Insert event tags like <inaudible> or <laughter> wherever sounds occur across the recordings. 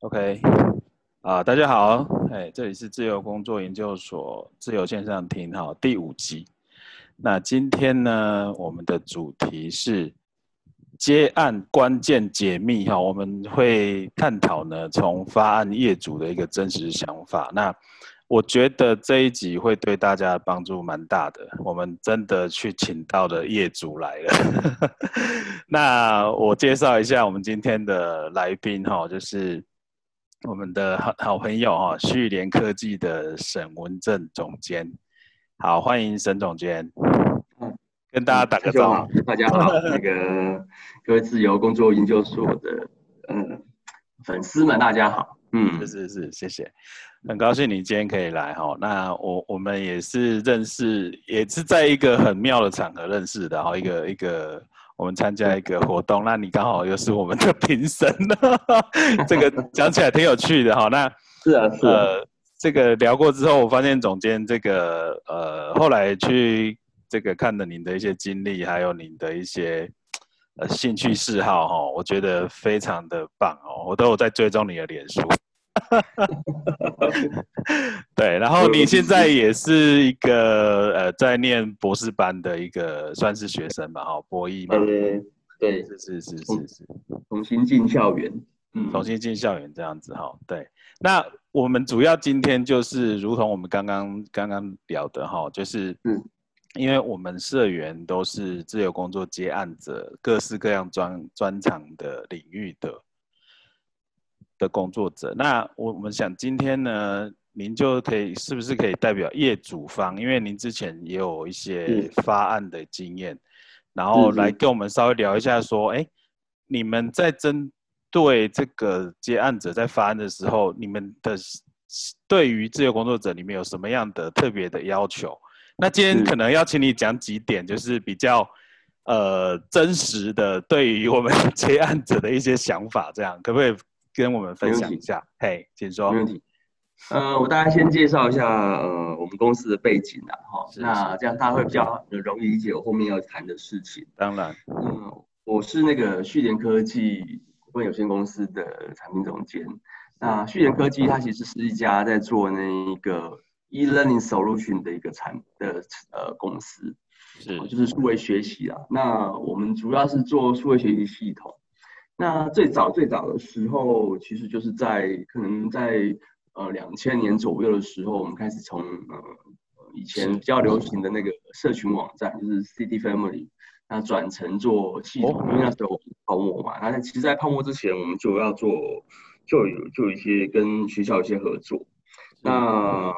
OK，啊，大家好，哎，这里是自由工作研究所自由线上听哈第五集。那今天呢，我们的主题是接案关键解密哈，我们会探讨呢从发案业主的一个真实想法。那我觉得这一集会对大家帮助蛮大的。我们真的去请到的业主来了。<laughs> 那我介绍一下我们今天的来宾哈，就是我们的好好朋友哈，旭联科技的沈文正总监。好，欢迎沈总监。嗯，跟大家打个招呼。大家好，那个 <laughs> 各位自由工作研究所的嗯粉丝们，大家好。嗯，是是是，谢谢。很高兴你今天可以来哈，那我我们也是认识，也是在一个很妙的场合认识的哈，一个一个我们参加一个活动，那你刚好又是我们的评审，<laughs> 这个讲起来挺有趣的哈。那是啊，是呃，这个聊过之后，我发现总监这个呃后来去这个看了您的一些经历，还有您的一些呃兴趣嗜好哈，我觉得非常的棒哦，我都有在追踪你的脸书。<laughs> 对，然后你现在也是一个呃，在念博士班的一个算是学生吧，哈，博弈嘛。对对，是是是是是，重新进校园，嗯，重新进校园这样子哈。对，那我们主要今天就是如同我们刚刚刚刚聊的哈，就是嗯，因为我们社员都是自由工作接案者，各式各样专专长的领域的。的工作者，那我我们想今天呢，您就可以是不是可以代表业主方？因为您之前也有一些发案的经验，然后来跟我们稍微聊一下，说，哎，你们在针对这个接案者在发案的时候，你们的对于自由工作者里面有什么样的特别的要求？那今天可能要请你讲几点，就是比较呃真实的对于我们 <laughs> 接案者的一些想法，这样可不可以？跟我们分享一下，嘿，请说。没问题。呃，我大概先介绍一下呃我们公司的背景啊，哈，那这样大家会比较容易理解我后面要谈的事情。当然，嗯，我是那个旭联科技股份有限公司的产品总监。那旭联科技它其实是一家在做那一个 e-learning solution 的一个产的呃公司，是，就是数位学习啊。那我们主要是做数位学习系统。那最早最早的时候，其实就是在可能在呃两千年左右的时候，我们开始从呃以前比较流行的那个社群网站，就是 CD Family，那转成做系统，因为那时候泡沫嘛。那其实，在泡沫之前，我们就要做，就有就有一些跟学校一些合作。那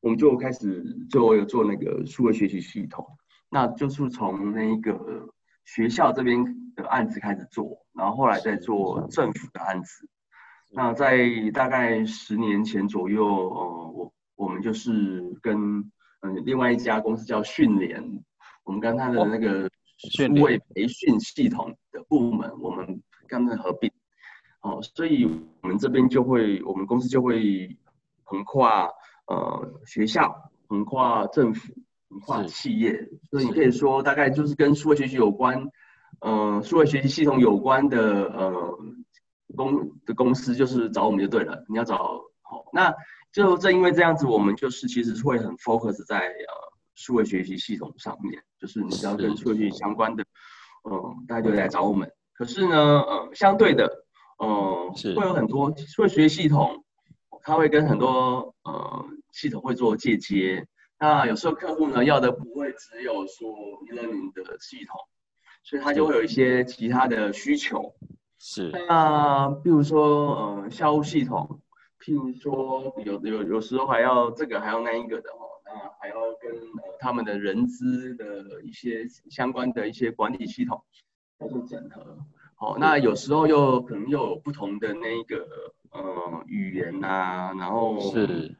我们就开始就有做那个数位学习系统，那就是从那个学校这边的案子开始做。然后后来再做政府的案子，那在大概十年前左右，呃，我我们就是跟嗯另外一家公司叫训联，我们跟他的那个数位培训系统的部门，我们跟他们合并，哦，所以我们这边就会，我们公司就会横跨呃学校，横跨政府，横跨企业，所以你可以说大概就是跟数位学习有关。呃，数位学习系统有关的呃公的公司，就是找我们就对了。你要找好，那就正因为这样子，我们就是其实会很 focus 在呃数位学习系统上面，就是你只要跟数据相关的，嗯，大家就来找我们。可是呢，呃，相对的，呃，会有很多数位学习系统，它会跟很多呃系统会做借接。那有时候客户呢要的不会只有说 e-learning 的系统。所以它就会有一些其他的需求，是。那，比如说呃，校务系统，譬如说有有有时候还要这个还要那一个的哈，那还要跟呃他们的人资的一些相关的一些管理系统要做整合，好，那有时候又可能又有不同的那一个呃语言呐，然后是。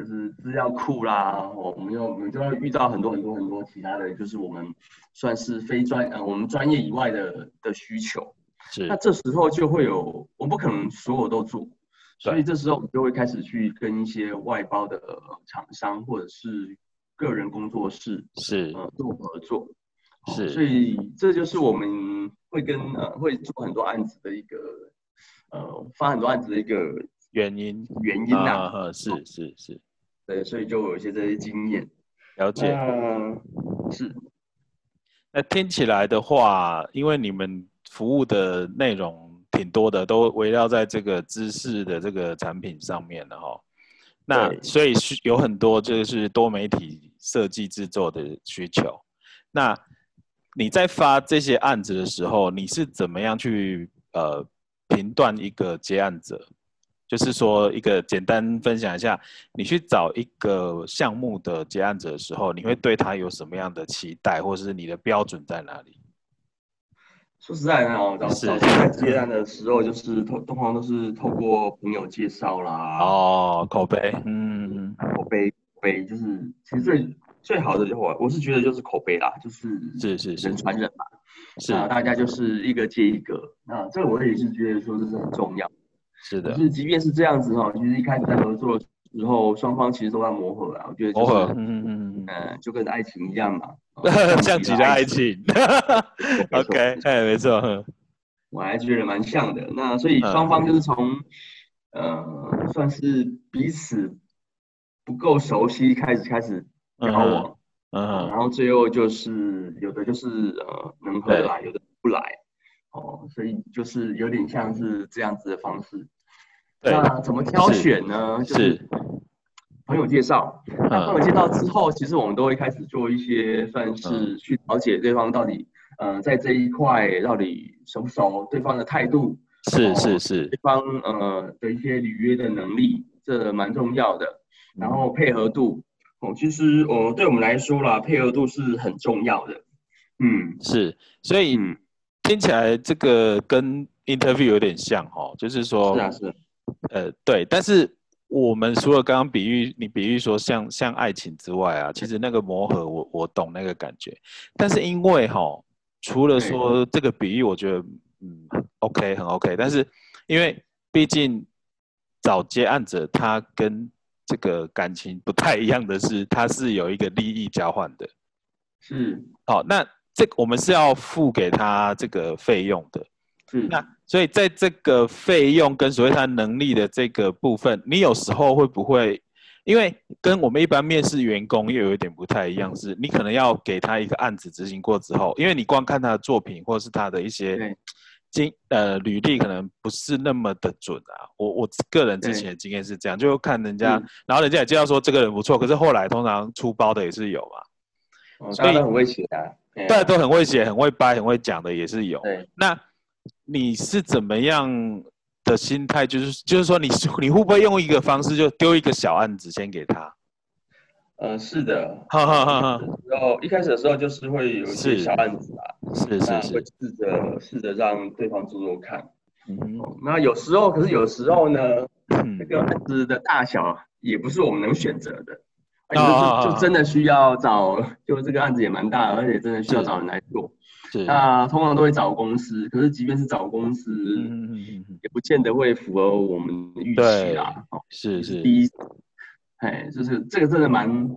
就是资料库啦，我们又我们就要遇到很多很多很多其他的就是我们算是非专呃我们专业以外的的需求，是。那这时候就会有我不可能所有都做，所以这时候我们就会开始去跟一些外包的厂商或者是个人工作室是。呃做合作，是。所以这就是我们会跟呃会做很多案子的一个呃发很多案子的一个原因。原因呐。是。是是，对，所以就有一些这些经验了解。嗯，是。那听起来的话，因为你们服务的内容挺多的，都围绕在这个知识的这个产品上面的哈。那所以是有很多就是多媒体设计制作的需求。那你在发这些案子的时候，你是怎么样去呃评断一个接案者？就是说，一个简单分享一下，你去找一个项目的接案者的时候，你会对他有什么样的期待，或者是你的标准在哪里？说实在的哦，找找在接案的时候，就是通通常都是透过朋友介绍啦。哦，口碑，嗯，口碑，口碑就是其实最最好的话，我是觉得就是口碑啦，就是是是人传人嘛，是啊，大家就是一个接一个，那这个我也是觉得说这是很重要。是的，就是即便是这样子哈，其实一开始在合作的时候，双方其实都在磨合啊。我觉得磨合，嗯嗯嗯嗯，就跟爱情一样嘛，<laughs> 像极了爱情。OK，哎，没错，我还觉得蛮像的。那所以双方就是从呃，算是彼此不够熟悉开始开始交往，嗯，然后最后就是有的就是呃能合得来，有的不来。哦，所以就是有点像是这样子的方式。那怎么挑选呢？就是朋友介绍。那朋友介绍之后，其实我们都会开始做一些算是去了解对方到底，呃，在这一块到底熟不熟，对方的态度是是是，对方呃的一些履约的能力，这蛮重要的。然后配合度，哦，其实哦，对我们来说啦，配合度是很重要的。嗯，是，所以。听起来这个跟 interview 有点像哦，就是说，是啊是，呃对，但是我们除了刚刚比喻，你比喻说像像爱情之外啊，其实那个磨合我我懂那个感觉，但是因为哈，除了说这个比喻，我觉得嗯 OK 很 OK，但是因为毕竟找接案者他跟这个感情不太一样的是，他是有一个利益交换的，是。好那。这我们是要付给他这个费用的，嗯，那所以在这个费用跟所谓他能力的这个部分，你有时候会不会，因为跟我们一般面试员工又有一点不太一样，是你可能要给他一个案子执行过之后，因为你光看他的作品或者是他的一些经呃履历，可能不是那么的准啊。我我个人之前的经验是这样，就看人家，然后人家也介绍说这个人不错，可是后来通常出包的也是有嘛，所以很危险啊。对，都很会写、很会掰、很会讲的也是有。对，那你是怎么样的心态？就是就是说，你是你会不会用一个方式，就丢一个小案子先给他？呃，是的。哈哈哈哈。然后一开始的时候就是会有一些小案子啊，是是是，会试着试着让对方做做看。嗯哼。那有时候，可是有时候呢，那个案子的大小也不是我们能选择的。就就真的需要找，就这个案子也蛮大，而且真的需要找人来做。是，那通常都会找公司，可是即便是找公司，嗯嗯嗯也不见得会符合我们预期啦。是是。第一，哎，就是这个真的蛮，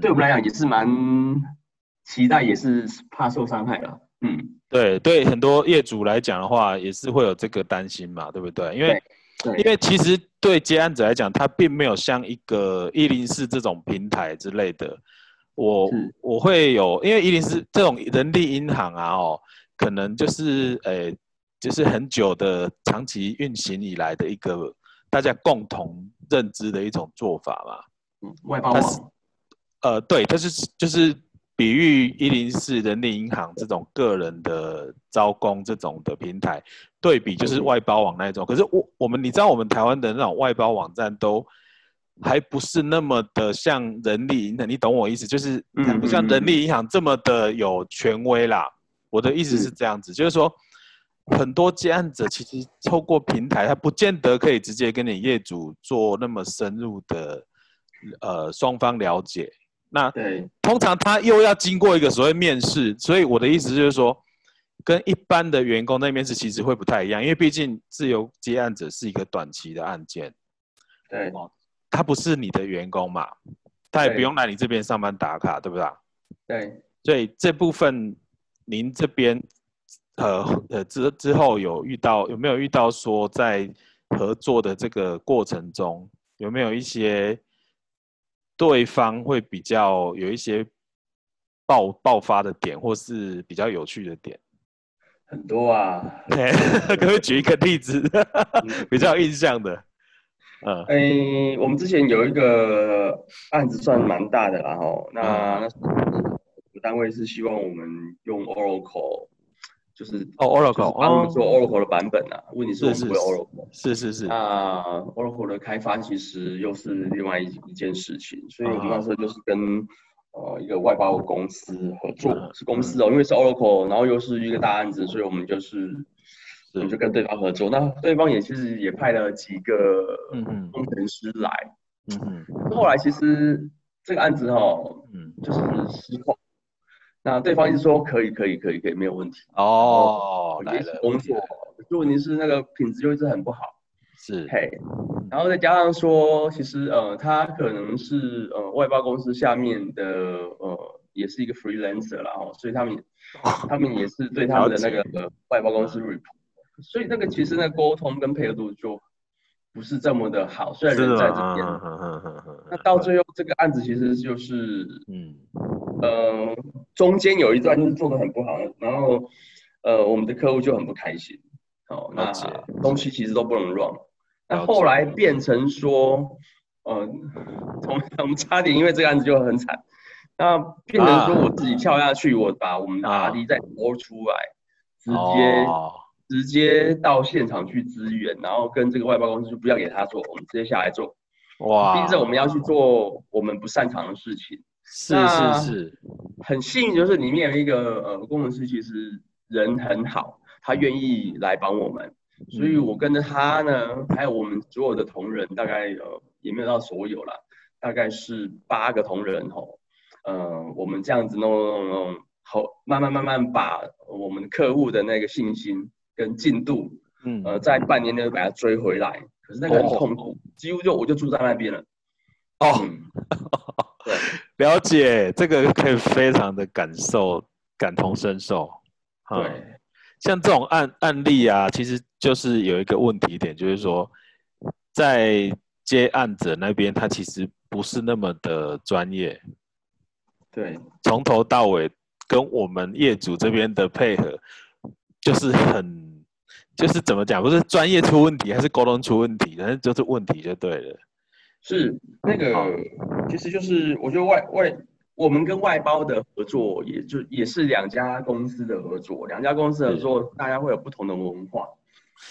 对我们来讲也是蛮期待，也是怕受伤害了。嗯，对对，很多业主来讲的话，也是会有这个担心嘛，对不对？因为。因为其实对接案者来讲，它并没有像一个一零四这种平台之类的，我我会有，因为一零四这种人力银行啊，哦，可能就是诶，就是很久的长期运行以来的一个大家共同认知的一种做法嘛。嗯，外包网。呃，对，它是就是。比喻一零四人力银行这种个人的招工这种的平台，对比就是外包网那种。可是我我们你知道我们台湾的那种外包网站都还不是那么的像人力银行，你懂我意思？就是不像人力银行这么的有权威啦。我的意思是这样子，就是说很多接案者其实透过平台，他不见得可以直接跟你业主做那么深入的呃双方了解。那对，通常他又要经过一个所谓面试，所以我的意思就是说，跟一般的员工那面试其实会不太一样，因为毕竟自由接案者是一个短期的案件，对，他不是你的员工嘛，他也不用来你这边上班打卡，对不对？对，所以这部分您这边呃呃之之后有遇到有没有遇到说在合作的这个过程中有没有一些对方会比较有一些爆爆发的点，或是比较有趣的点？很多啊，<laughs> 可以举一个例子 <laughs> 比较印象的？嗯，哎，我们之前有一个案子算蛮大的啦，吼，那那单位是希望我们用 Oracle，就是哦 Oracle，帮我们做 Oracle 的版本啊。问题是我们不会 Oracle，是是是。那 Oracle 的开发其实又是另外一一件事情，所以我们那时候就是跟呃一个外包公司合作，是公司哦，因为是 Oracle，然后又是一个大案子，所以我们就是。我们就跟对方合作，那对方也其实也派了几个工程师来，嗯嗯，后来其实这个案子哈，嗯，就是失控，那对方一直说可以可以可以可以没有问题。哦，来了工作，就问题是那个品质就一直很不好，是嘿，然后再加上说，其实呃，他可能是呃外包公司下面的呃，也是一个 freelancer 啦哦，所以他们 <laughs> 他们也是对他们的那个外包公司 report。所以那个其实那沟通跟配合度就不是这么的好，虽然人在这边，那到最后这个案子其实就是，嗯，呃，中间有一段就是做的很不好，然后呃我们的客户就很不开心，哦，那东西其实都不能 run，那后来变成说，呃，我们我们差点因为这个案子就很惨，那变成说我自己跳下去，我把我们的 R D 再拖出来，直接。直接到现场去支援，然后跟这个外包公司就不要给他做，我们直接下来做。哇！逼着我们要去做我们不擅长的事情。是是是，很幸运，就是里面有一个呃工程师，其实人很好，他愿意来帮我们。所以我跟着他呢，还有我们所有的同仁，大概呃也没有到所有了，大概是八个同仁吼。呃，我们这样子弄弄弄，好，慢慢慢慢把我们客户的那个信心。跟进度，嗯，呃，在半年内把它追回来，可是那个很痛苦，几乎就我就住在那边了。哦，<laughs> 对，了解这个可以非常的感受，感同身受。对，像这种案案例啊，其实就是有一个问题点，就是说，在接案者那边，他其实不是那么的专业。对，从头到尾跟我们业主这边的配合。就是很，就是怎么讲，不是专业出问题，还是沟通出问题，反正就是问题就对了。是那个，其实就是我觉得外外我们跟外包的合作，也就也是两家公司的合作，两家公司合作，大家会有不同的文化。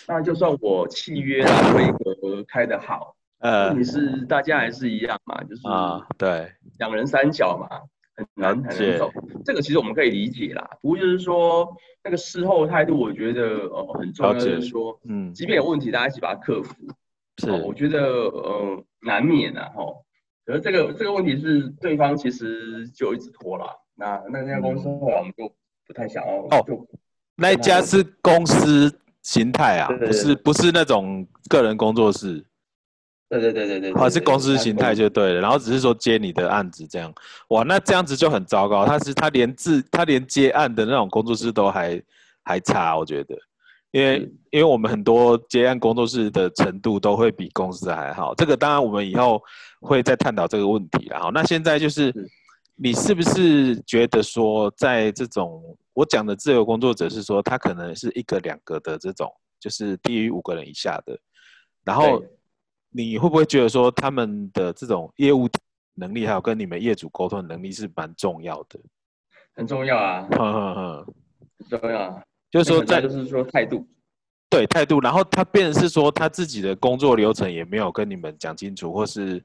那就算我契约啊规格开得好，呃，问题是大家还是一样嘛，就是啊，对，两人三角嘛。很难很难走，这个其实我们可以理解啦。不过就是说，那个事后态度，我觉得呃很重要。就是说，嗯，即便有问题，大家一起把它克服。是，我觉得呃难免啊，哈。可是这个这个问题是对方其实就一直拖了。那那家公司后来我们就不太想要哦。就那一家是公司形态啊，不是不是那种个人工作室。对对对对对，好是公司形态就对了，然后只是说接你的案子这样，哇，那这样子就很糟糕。他是他连自他连接案的那种工作室都还还差，我觉得，因为因为我们很多接案工作室的程度都会比公司还好。这个当然我们以后会再探讨这个问题了。好，那现在就是你是不是觉得说，在这种我讲的自由工作者是说，他可能是一个两个的这种，就是低于五个人以下的，然后。你会不会觉得说他们的这种业务能力，还有跟你们业主沟通能力是蛮重要的？很重要啊，呵呵呵，很重要。啊就是说，在就是说态度，对态度。然后他变是说他自己的工作流程也没有跟你们讲清楚，或是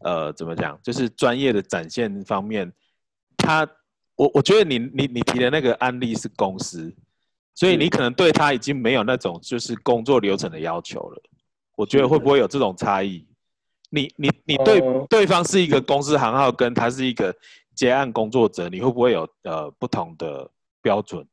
呃怎么讲，就是专业的展现方面，他我我觉得你你你提的那个案例是公司，所以你可能对他已经没有那种就是工作流程的要求了。我觉得会不会有这种差异？你你你对对方是一个公司行号，跟他是一个接案工作者，你会不会有呃不同的标准？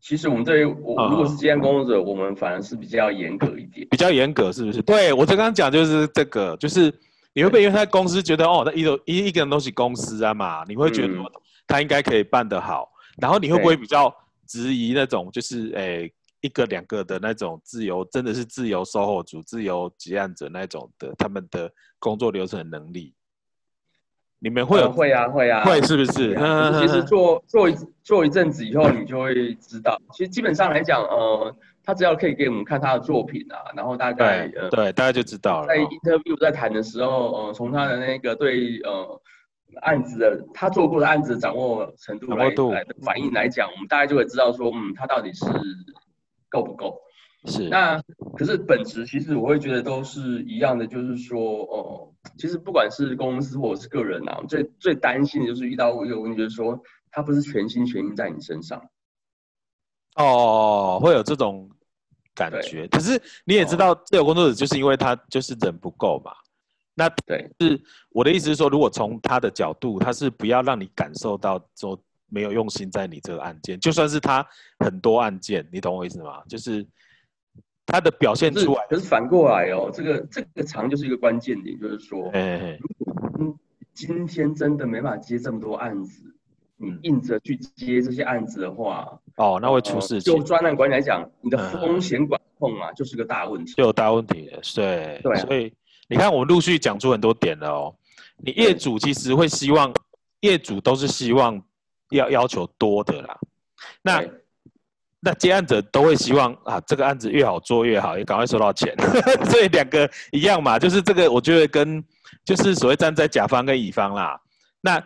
其实我们对我如果是接案工作者，我们反而是比较严格一点，比较严格是不是？对我刚刚讲就是这个，就是你会不会因为他公司觉得哦，他一都一一个人都是公司啊嘛，你会觉得他应该可以办得好，然后你会不会比较质疑那种就是诶一个两个的那种自由，真的是自由售后组、自由结案者那种的他们的工作流程能力。你们会有会啊会啊会是不是？其实做做一做一阵子以后，你就会知道。其实基本上来讲，呃，他只要可以给我们看他的作品啊，然后大概呃对大家就知道了。在 interview 在谈的时候，呃，从他的那个对呃案子的他做过的案子掌握程度来来反应来讲，我们大概就会知道说，嗯，他到底是够不够。是，那可是本质其实我会觉得都是一样的，就是说，哦，其实不管是公司或者是个人啊，最最担心的就是遇到一个问题，就是说他不是全心全意在你身上。哦，会有这种感觉。可是你也知道，自由工作者就是因为他就是人不够嘛。那对，是我的意思是说，如果从他的角度，他是不要让你感受到说没有用心在你这个案件，就算是他很多案件，你懂我意思吗？就是。他的表现出来，可是反过来哦，这个这个长就是一个关键点，就是说，嗯，今天真的没法接这么多案子，你硬着去接这些案子的话，哦，那会出事情。就专案管理来讲，你的风险管控啊，就是个大问题，就有大问题了。对，对，所以你看，我们陆续讲出很多点了哦。你业主其实会希望，业主都是希望要要求多的啦。那那接案者都会希望啊，这个案子越好做越好，也赶快收到钱。<laughs> 所以两个一样嘛，就是这个，我觉得跟就是所谓站在甲方跟乙方啦。那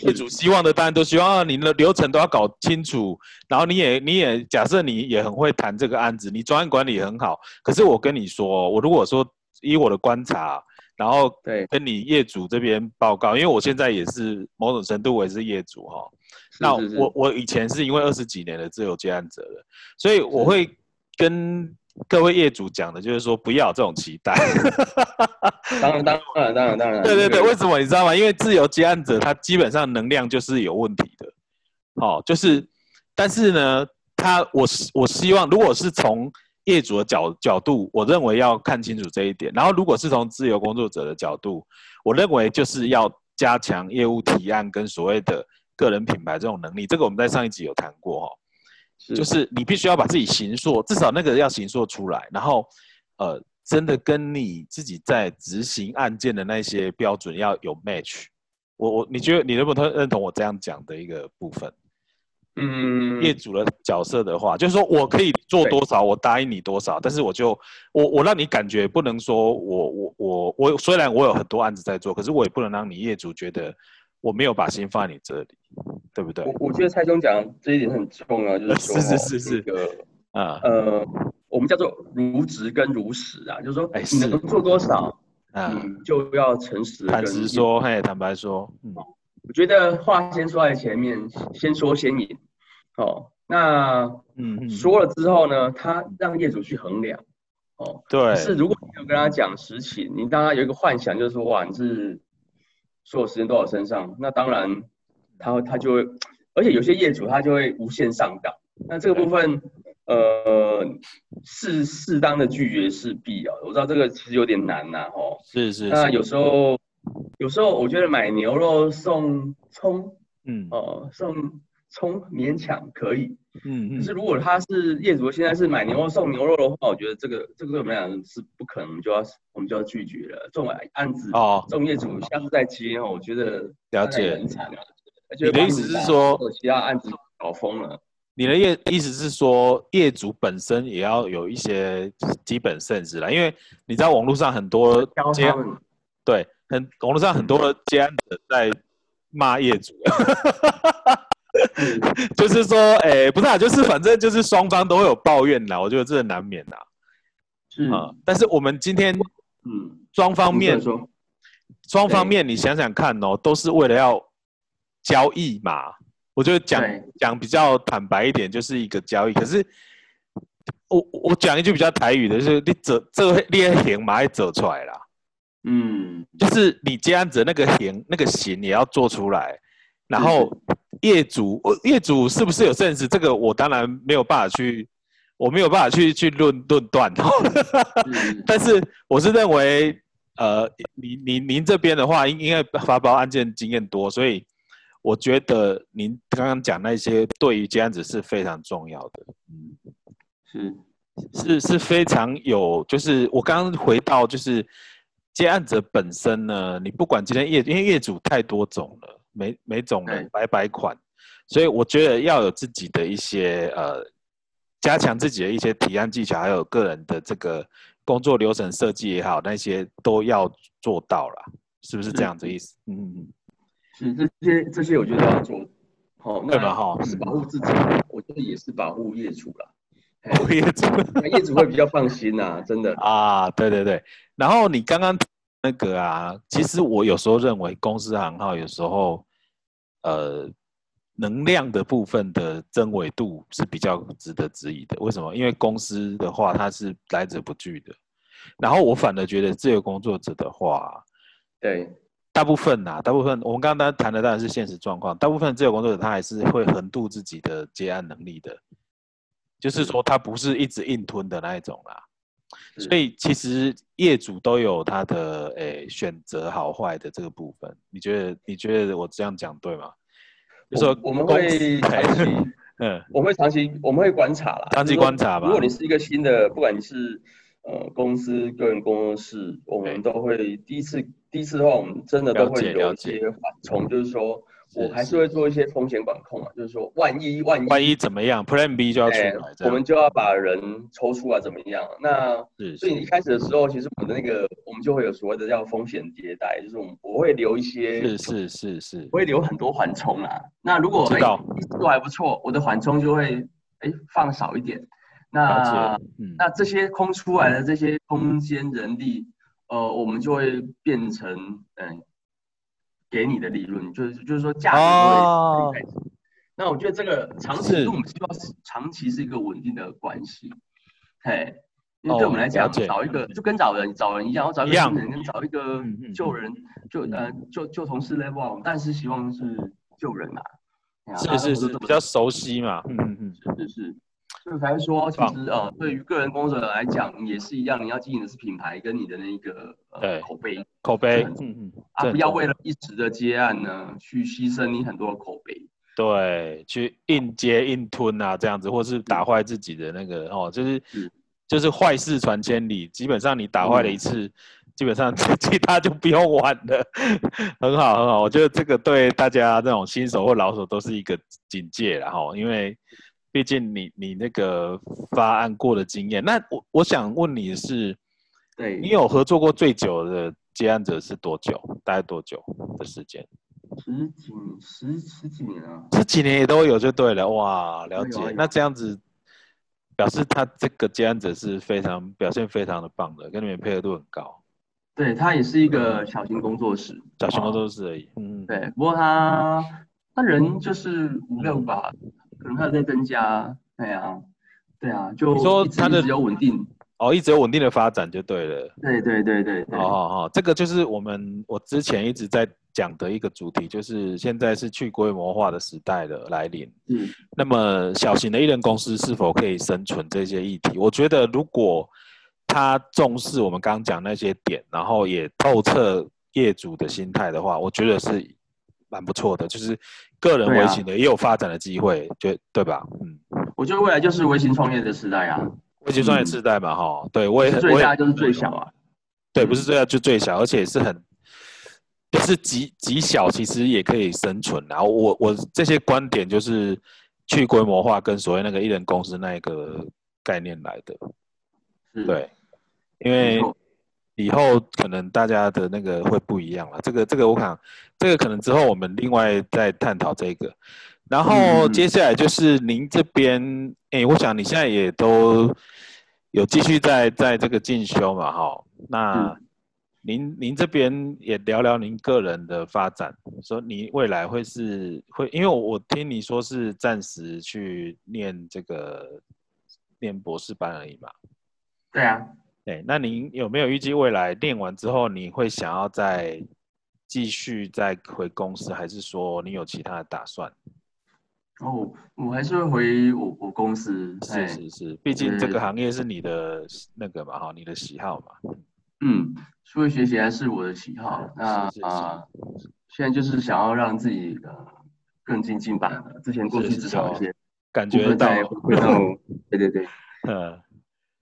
业主希望的当然都希望啊，你的流程都要搞清楚，然后你也你也假设你也很会谈这个案子，你专案管理很好。可是我跟你说，我如果说以我的观察，然后对跟你业主这边报告，因为我现在也是某种程度我也是业主哈。那我我以前是因为二十几年的自由接案者了，所以我会跟各位业主讲的，就是说不要这种期待。<laughs> 当然当然当然当然。对对对，为什么你知道吗？因为自由接案者他基本上能量就是有问题的。哦，就是，但是呢，他我我希望如果是从业主的角角度，我认为要看清楚这一点。然后如果是从自由工作者的角度，我认为就是要加强业务提案跟所谓的。个人品牌这种能力，这个我们在上一集有谈过哈，就是你必须要把自己形塑，至少那个要形塑出来，然后呃，真的跟你自己在执行案件的那些标准要有 match。我我你觉得你能不能认同我这样讲的一个部分？嗯，业主的角色的话，就是说我可以做多少，我答应你多少，但是我就我我让你感觉不能说我我我我虽然我有很多案子在做，可是我也不能让你业主觉得。我没有把心放在你这里，对不对？我我觉得蔡总讲这一点很重要，就是说，<laughs> 是是是是。个啊呃，我们叫做如实跟如实啊，就是说，你能做多少，嗯，就要诚实坦实说，嘿，坦白说，嗯，我觉得话先说在前面，先说先赢，哦，那嗯说了之后呢，他让业主去衡量，哦，对，是如果你有跟他讲实情，你当他有一个幻想，就是说，哇，你是。所有时间都在我身上，那当然，他他就会，而且有些业主他就会无限上岗，那这个部分，呃，适适当的拒绝是必要的。我知道这个其实有点难呐，吼。是是。那有时候，有时候我觉得买牛肉送葱，嗯，哦，送葱勉强可以。嗯，可是如果他是业主，现在是买牛肉送牛肉的话，我觉得这个这个对我们来讲是不可能，就要我们就要拒绝了。这种案子哦，这种业主下次再接哦，我觉得了解很惨。你的意思是说，其他案子搞疯了？你的业意思是说，业主本身也要有一些基本 sense 啦，因为你知道网络上很多接对，很网络上很多接案者在骂业主。<laughs> 就是说，哎，不是啊，就是反正就是双方都会有抱怨啦，我觉得这难免啦。是啊，但是我们今天，嗯，双方面，双方面，你想想看哦，都是为了要交易嘛。我觉得讲讲比较坦白一点，就是一个交易。可是我我讲一句比较台语的，就是你走这个列行马上走出来啦。嗯，就是你这样子那个行那个形也要做出来。然后业主，业主是不是有 sense？这个我当然没有办法去，我没有办法去去论论断。<laughs> 但是我是认为，呃，您您您这边的话，应应该发包案件经验多，所以我觉得您刚刚讲那些对于接案子是非常重要的，嗯，是是是非常有，就是我刚刚回到就是接案者本身呢，你不管今天业因为业主太多种了，每每种人百百款，所以我觉得要有自己的一些呃，加强自己的一些提案技巧，还有个人的这个工作流程设计也好，那些都要做到了，是不是这样子意思？嗯嗯嗯。是这些这些，我觉得要做好，对吧？哈，是保护自己，我觉得也是保护业主啦。业主，<laughs> 业主会比较放心呐，真的啊，对对对。然后你刚刚那个啊，其实我有时候认为公司行号有时候，呃，能量的部分的真伪度是比较值得质疑的。为什么？因为公司的话，它是来者不拒的。然后我反而觉得自由工作者的话，对。大部分呐，大部分我们刚刚谈的当然是现实状况。大部分自由工作者他还是会横渡自己的接案能力的，就是说他不是一直硬吞的那一种啦。所以其实业主都有他的诶选择好坏的这个部分。你觉得你觉得我这样讲对吗？就说我们会长期，嗯，我们会长期我们会观察啦，长期观察吧。如果你是一个新的，不管你是呃公司个人工作室，我们都会第一次。第一次的话，我们真的都会有一些缓冲，就是说我还是会做一些风险管控啊，就是说万一万一万一怎么样，Plan B 就要出来，我们就要把人抽出来怎么样？那所以一开始的时候，其实我们的那个我们就会有所谓的叫风险迭代，就是我们我会留一些是是是是，会留很多缓冲啊。那如果哎都还不错，我的缓冲就会哎放少一点。那那这些空出来的这些空间人力。呃，我们就会变成嗯，给你的利润，就是就是说价值会那我觉得这个长期，我们希望是长期是一个稳定的关系，嘿，因为对我们来讲，找一个就跟找人找人一样，我找一个新人跟找一个旧人，就呃就就同事 level，但是希望是旧人啊，是是是比较熟悉嘛，嗯嗯嗯，是是。所以才说，其实呃，对于个人工作者来讲也是一样，你要经营的是品牌跟你的那个呃口碑，口碑，嗯嗯，啊，不要为了一时的接案呢，去牺牲你很多的口碑，对，去硬接硬吞啊，这样子，或是打坏自己的那个哦，就是就是坏事传千里，基本上你打坏了一次，基本上 <laughs> 其他就不用玩了，<laughs> 很好很好，我觉得这个对大家这种新手或老手都是一个警戒了哈，因为。毕竟你你那个发案过的经验，那我我想问你是，对。你有合作过最久的接案者是多久？大概多久的时间？十几十十几年啊？十几年也都有就对了，哇，了解。那这样子表示他这个接案者是非常表现非常的棒的，跟你们配合度很高。对他也是一个小型工作室，小型工作室而已。嗯，对。不过他他人就是五六吧。可能还在增加，对啊，对啊，就你说他的比较稳定哦，一直有稳定的发展就对了。对对对对，哦哦哦，这个就是我们我之前一直在讲的一个主题，就是现在是去规模化的时代的来临。嗯，那么小型的艺人公司是否可以生存这些议题？我觉得如果他重视我们刚刚讲那些点，然后也透彻业主的心态的话，我觉得是蛮不错的，就是。个人微型的也有发展的机会，对对吧？嗯，我觉得未来就是微型创业的时代啊，微型创业时代嘛，哈，对我也很最大就是最小啊，对，不是最大就最小，而且是很，就是极极小，其实也可以生存。然后我我这些观点就是去规模化跟所谓那个一人公司那一个概念来的，对，因为。以后可能大家的那个会不一样了，这个这个我想，这个可能之后我们另外再探讨这个。然后接下来就是您这边，哎，我想你现在也都有继续在在这个进修嘛，哈。那您您这边也聊聊您个人的发展，说你未来会是会，因为我听你说是暂时去念这个念博士班而已嘛。对啊。对，那您有没有预计未来练完之后，你会想要再继续再回公司，还是说你有其他的打算？哦，我还是会回我我公司。是是是，毕竟这个行业是你的那个嘛，哈，你的喜好嘛。嗯，数学学习还是我的喜好。那啊，现在就是想要让自己呃更精进版了。之前过去至少一些感觉到，对对对，<laughs> 嗯，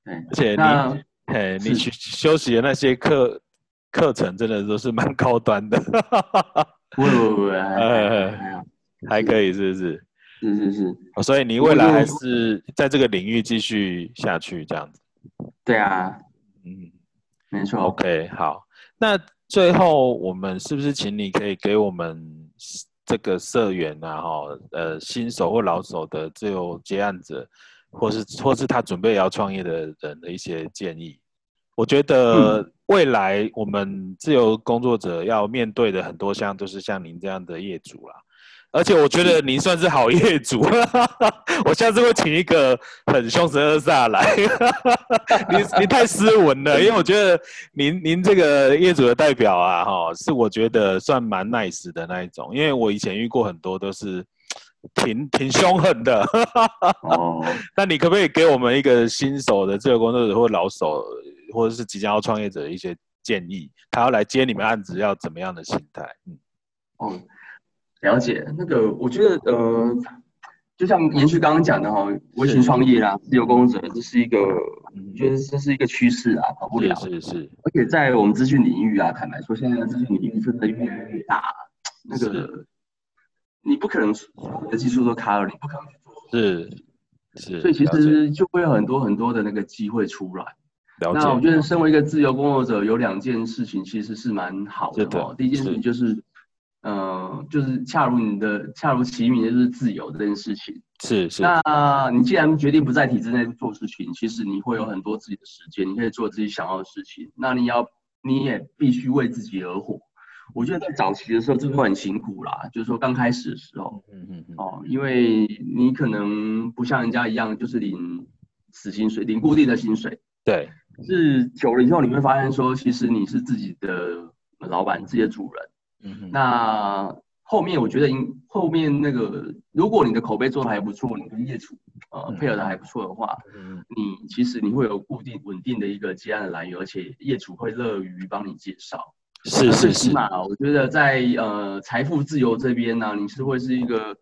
对，而且你，嘿，你去休息的那些课课程，真的都是蛮高端的，不不不，还还可以，是不是？是是是，所以你未来还是在这个领域继续下去这样子。对啊，嗯，没错。OK，好，那最后我们是不是请你可以给我们这个社员啊，哈，呃，新手或老手的自由接案者，或是或是他准备要创业的人的一些建议？我觉得未来我们自由工作者要面对的很多项就是像您这样的业主啦。而且我觉得您算是好业主，<laughs> 我下次会请一个很凶神恶煞来。<laughs> 你你太斯文了，因为我觉得您您这个业主的代表啊，哈，是我觉得算蛮 nice 的那一种。因为我以前遇过很多都是 <tsk> 挺挺凶狠的。哦，<laughs> 那你可不可以给我们一个新手的自由工作者或老手，或者是即将要创业者的一些建议？他要来接你们案子要怎么样的心态？嗯，哦。了解那个，我觉得呃，就像延续刚刚讲的哈，微型创业啦，自由工作者，这是一个，我觉得这是一个趋势啊，跑不了。是是。而且在我们资讯领域啊，坦白说，现在的资讯领域真的越来越大，那个你不可能所有的技术都 cover，你不可能去做。是是。所以其实就会有很多很多的那个机会出来。那我觉得身为一个自由工作者，有两件事情其实是蛮好的哦。第一件事情就是。嗯，就是恰如你的恰如其名，就是自由这件事情。是是。那你既然决定不在体制内做事情，其实你会有很多自己的时间，你可以做自己想要的事情。那你要，你也必须为自己而活。我觉得在早期的时候，真的会很辛苦啦。就是说刚开始的时候，嗯嗯嗯。哦，因为你可能不像人家一样，就是领死薪水，领固定的薪水。对。是久了以后，你会发现说，其实你是自己的老板，自己的主人。嗯，那后面我觉得，应后面那个，如果你的口碑做的还不错，你跟业主呃配合的还不错的话，嗯，你其实你会有固定稳定的一个接案的来源，而且业主会乐于帮你介绍。是是是。起码我觉得在呃财富自由这边呢，你是会是一个，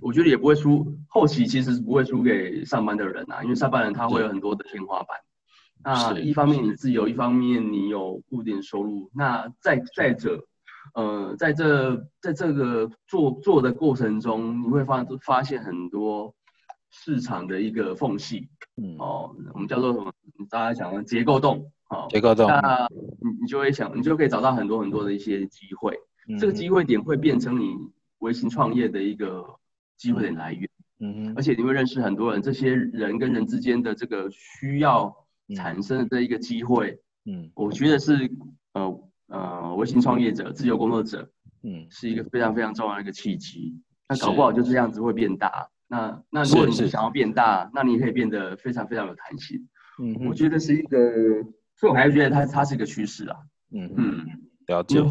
我觉得也不会输。后期其实是不会输给上班的人啊，因为上班人他会有很多的天花板。那一方面你自由，一方面你有固定收入。那再再者。呃，在这在这个做做的过程中，你会发发现很多市场的一个缝隙，嗯，哦，我们叫做什么？大家讲的结构洞，哦，结构洞，那你你就会想，你就可以找到很多很多的一些机会，这个机会点会变成你微型创业的一个机会的来源，嗯而且你会认识很多人，这些人跟人之间的这个需要产生的这一个机会，嗯，我觉得是呃。呃，微型创业者、自由工作者，嗯，是一个非常非常重要的一个契机。那搞不好就这样子会变大。那那如果你是想要变大，那你可以变得非常非常有弹性。嗯，我觉得是一个，所以我还是觉得它它是一个趋势啊。嗯嗯，了解。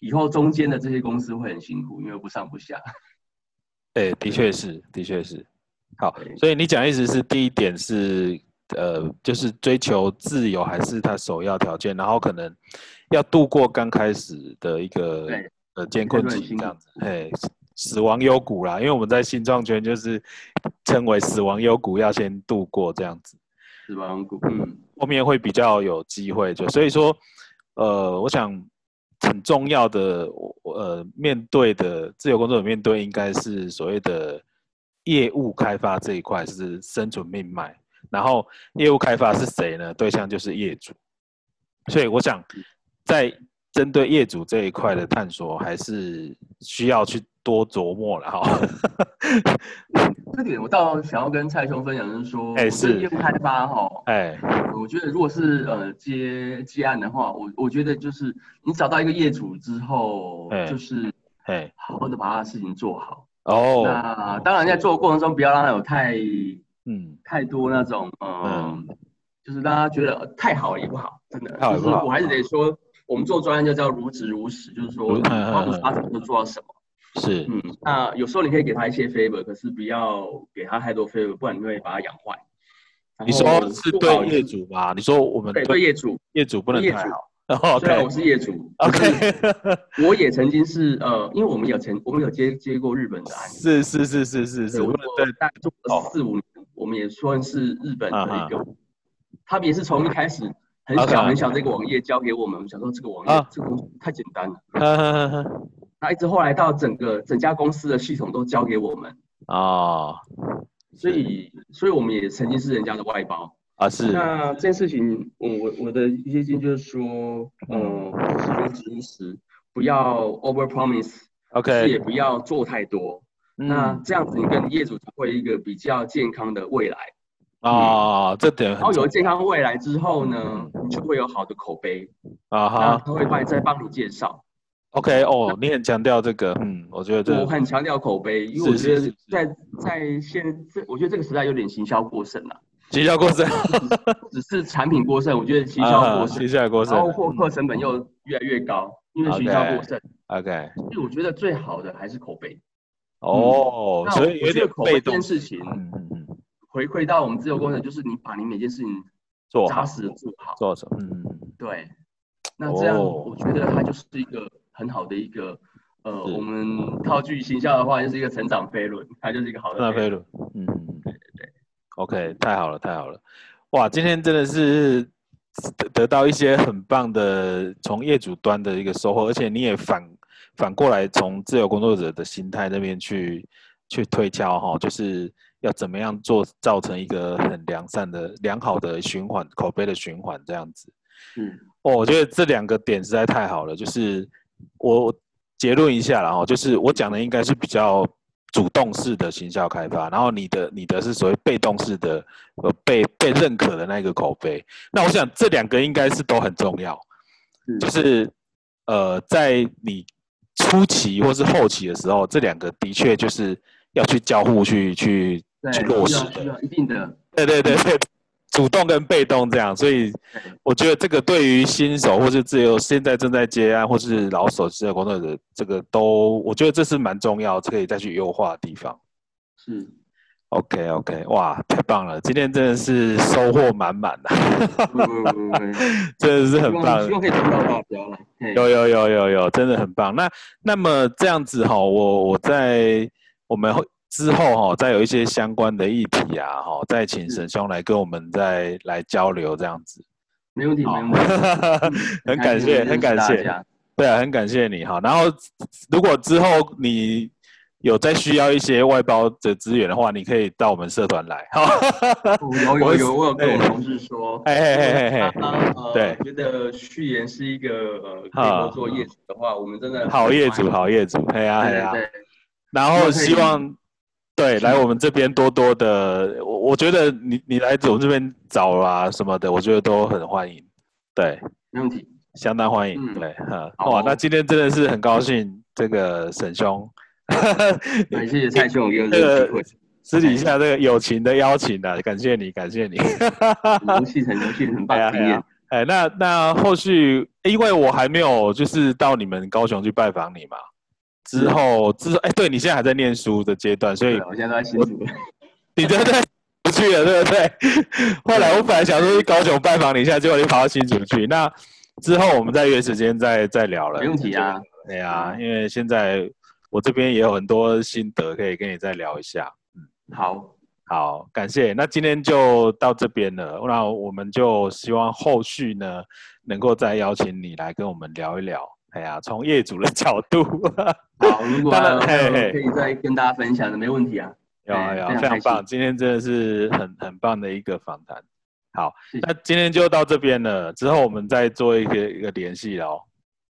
以后中间的这些公司会很辛苦，因为不上不下。对，的确是，的确是。好，所以你讲的意思是第一点是。呃，就是追求自由还是他首要条件，然后可能要度过刚开始的一个呃艰困期这样子，嘿，死亡幽谷啦，因为我们在新创圈就是称为死亡幽谷，要先度过这样子，死亡谷，嗯，后面会比较有机会，就所以说，呃，我想很重要的，呃，面对的自由工作者面对应该是所谓的业务开发这一块是生存命脉。然后业务开发是谁呢？对象就是业主，所以我想在针对业主这一块的探索，还是需要去多琢磨了哈。<laughs> 这点我倒想要跟蔡兄分享，就是说，哎，是业务开发哈，哎，我觉得如果是呃接接案的话，我我觉得就是你找到一个业主之后，就是哎，好好的把他的事情做好哦。那当然在做的过程中，不要让他有太。嗯，太多那种，嗯，就是大家觉得太好也不好，真的，就是我还是得说，我们做专业就叫如职如实，就是说，他他什么做到什么，是，嗯，那有时候你可以给他一些 favor，可是不要给他太多 favor，不然你会把他养坏。你说是对业主吧？你说我们对对业主，业主不能太好，<laughs> 虽然我是业主，OK，我也曾经是呃，因为我们有曾我们有接接过日本的案子，是是是是是是，对，大概做了四五年，我们也算是日本的一个，他们也是从一开始很小很小这个网页交给我们，我们想说这个网页这个东西太简单了，那一直后来到整个整家公司的系统都交给我们。啊，所以所以我们也曾经是人家的外包。啊是，那这件事情，我我我的一些经就是说，嗯，使用指引时不要 over promise，OK，也不要做太多，那这样子你跟业主就会一个比较健康的未来。啊，这点，然后有了健康未来之后呢，你就会有好的口碑。啊哈，他会帮再帮你介绍，OK，哦，你很强调这个，嗯，我觉得。我很强调口碑，因为我觉得在在现这，我觉得这个时代有点行销过剩了。行销过剩，<laughs> 只是产品过剩。我觉得行销过剩，行销过剩，然后获客成本又越来越高，因为行销过剩。OK，所以我觉得最好的还是口碑。哦，所以有点口碑这件事情，嗯嗯嗯，回馈到我们自由工程，就是你把你每件事情做扎实的做好，做成，嗯嗯，对。那这样我觉得它就是一个很好的一个，呃，我们套句形象的话，就是一个成长飞轮，它就是一个好的成长飞轮，嗯嗯，对对对。OK，太好了，太好了，哇，今天真的是得得到一些很棒的从业主端的一个收获，而且你也反反过来从自由工作者的心态那边去去推敲哈，就是要怎么样做造成一个很良善的良好的循环口碑的循环这样子。嗯，哦，我觉得这两个点实在太好了，就是我结论一下了哈，就是我讲的应该是比较。主动式的行销开发，然后你的你的是所谓被动式的，呃，被被认可的那个口碑。那我想这两个应该是都很重要，就是呃，在你初期或是后期的时候，这两个的确就是要去交互去去去落实的，一定的，对对对对。主动跟被动这样，所以我觉得这个对于新手或是自由现在正在接案或是老手自由工作者，这个都我觉得这是蛮重要，可以再去优化的地方。是，OK OK，哇，太棒了！今天真的是收获满满的，<laughs> 真的是很棒。希望可以得到大家了。有有有有有，真的很棒。那那么这样子哈，我我在我们会。之后哈，再有一些相关的议题啊，哈，再请沈兄来跟我们再来交流这样子。没问题，没问题。<laughs> 很感谢，很感谢。对啊，很感谢你哈。然后，如果之后你有再需要一些外包的资源的话，你可以到我们社团来。有有有，我有跟我同事说。<laughs> 嘿嘿嘿嘿嘿。对，觉得序言是一个呃，可以做业主的话，我们真的好业主，好业主。对啊，对啊。然后希望。对，来我们这边多多的，我我觉得你你来我们这边找啊什么的，我觉得都很欢迎。对，没问题，相当欢迎。对，哈，哇，那今天真的是很高兴，这个沈兄，<laughs> 谢谢蔡兄给我这个机会，私底下这个友情的邀请啊，感谢你，感谢你，荣幸很荣幸，很棒的经验。哎，那那后续，因为我还没有就是到你们高雄去拜访你嘛。之后，之后，哎，对你现在还在念书的阶段，所以我现在都在新竹。<laughs> 你真的不去了，对不对？<laughs> 后来我本来想说去高雄拜访你一下，结果你跑到新竹去。那之后我们再约时间再再聊了。没问题啊。对啊，因为现在我这边也有很多心得可以跟你再聊一下。嗯，好，好，感谢。那今天就到这边了。那我们就希望后续呢，能够再邀请你来跟我们聊一聊。哎呀，从业主的角度，好，如果 <laughs> 可以再跟大家分享的，没问题啊。有有，非常棒，今天真的是很很棒的一个访谈。好，那今天就到这边了，之后我们再做一个一个联系哦。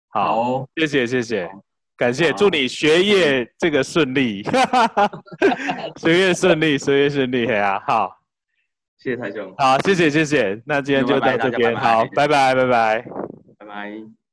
好，谢谢谢谢，感谢，祝你学业这个顺利，<laughs> 学业顺利，学业顺利，嘿啊，好，谢谢台兄，好，谢谢谢谢，那今天就到这边，好，拜拜拜拜。拜拜。